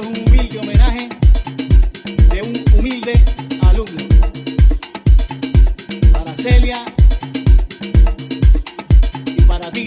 es un humilde homenaje de un humilde alumno. Para Celia y para ti.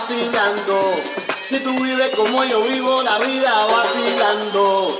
Vacilando. Si tú vives como yo vivo la vida vacilando.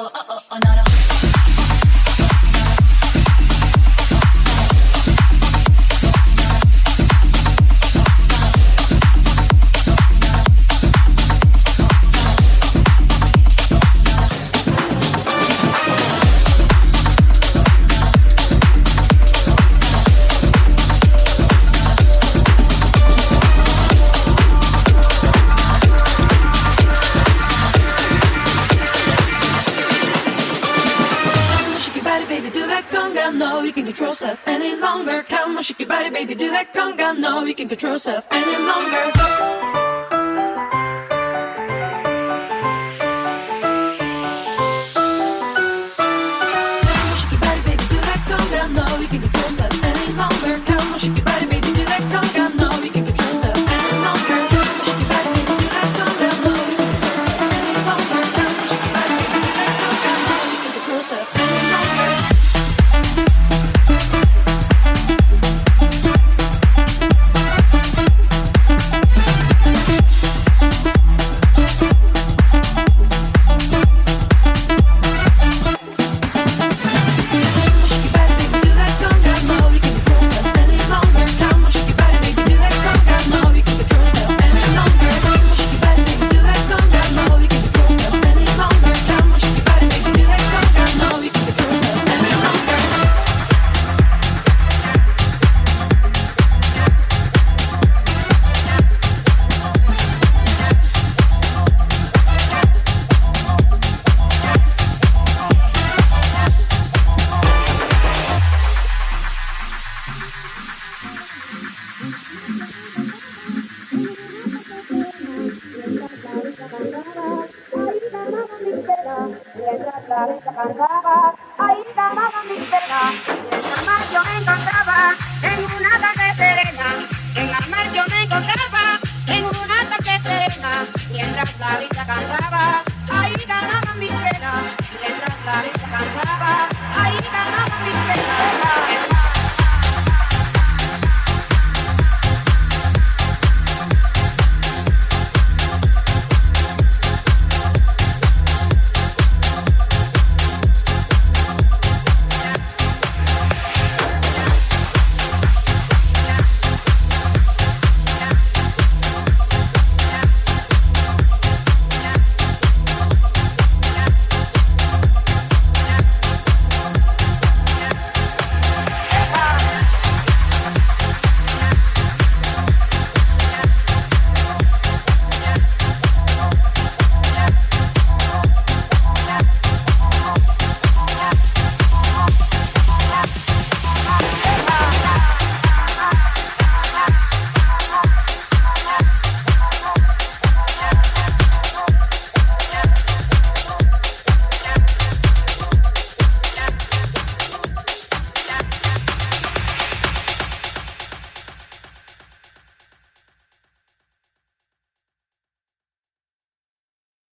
oh, oh. the true any longer.